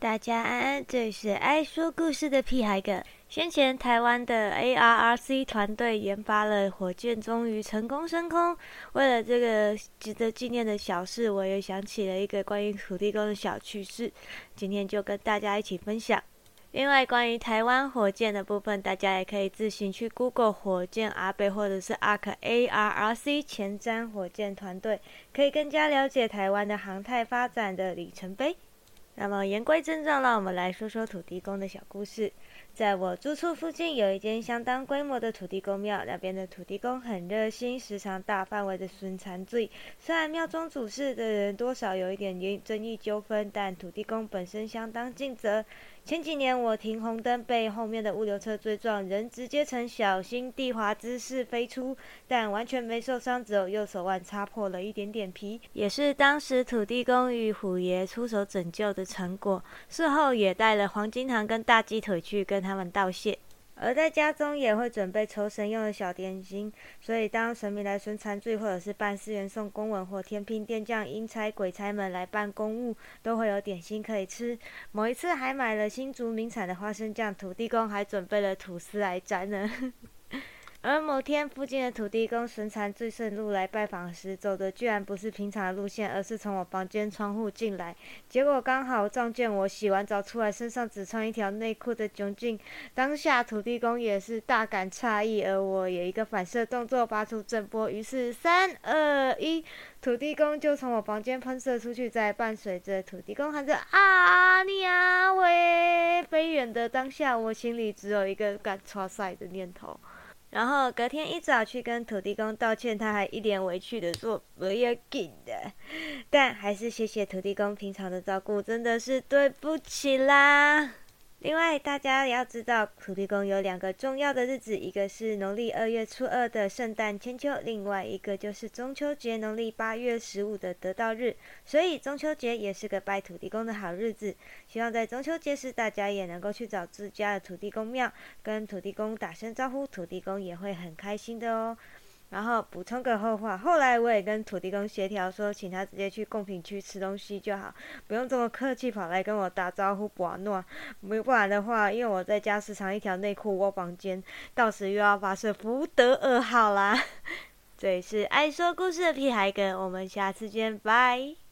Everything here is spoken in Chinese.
大家安安，这里是爱说故事的屁孩哥。先前台湾的 ARRC 团队研发了火箭，终于成功升空。为了这个值得纪念的小事，我又想起了一个关于土地公的小趣事，今天就跟大家一起分享。另外，关于台湾火箭的部分，大家也可以自行去 Google 火箭阿贝或者是 ARC ARRC 前瞻火箭团队，可以更加了解台湾的航太发展的里程碑。那么言归正传，让我们来说说土地公的小故事。在我住处附近有一间相当规模的土地公庙，那边的土地公很热心，时常大范围的巡残罪。虽然庙中主事的人多少有一点因争议纠纷，但土地公本身相当尽责。前几年我停红灯被后面的物流车追撞，人直接呈小心地滑姿势飞出，但完全没受伤，只有右手腕擦破了一点点皮，也是当时土地公与虎爷出手拯救的成果。事后也带了黄金糖跟大鸡腿去跟他们道谢。而在家中也会准备酬神用的小点心，所以当神明来巡残罪，或者是办事员送公文，或天兵天将、阴差鬼差们来办公务，都会有点心可以吃。某一次还买了新竹名产的花生酱，土地公还准备了吐司来沾呢。而某天，附近的土地公神残最顺路来拜访时，走的居然不是平常的路线，而是从我房间窗户进来。结果刚好撞见我洗完澡出来，身上只穿一条内裤的窘境。当下土地公也是大感诧异，而我也一个反射动作，发出震波。于是三二一，土地公就从我房间喷射出去，在伴随着土地公喊着“啊你啊喂”飞远的当下，我心里只有一个干擦赛的念头。然后隔天一早去跟土地公道歉，他还一脸委屈的说不要紧的，但还是谢谢土地公平常的照顾，真的是对不起啦。另外，大家也要知道，土地公有两个重要的日子，一个是农历二月初二的圣诞千秋，另外一个就是中秋节，农历八月十五的得道日。所以中秋节也是个拜土地公的好日子。希望在中秋节时，大家也能够去找自家的土地公庙，跟土地公打声招呼，土地公也会很开心的哦。然后补充个后话，后来我也跟土地公协调说，请他直接去贡品区吃东西就好，不用这么客气跑来跟我打招呼不诺。没不然的话，因为我在家时常一条内裤窝房间，到时又要发射福德二号啦。这里是爱说故事的屁孩哥，我们下次见，拜。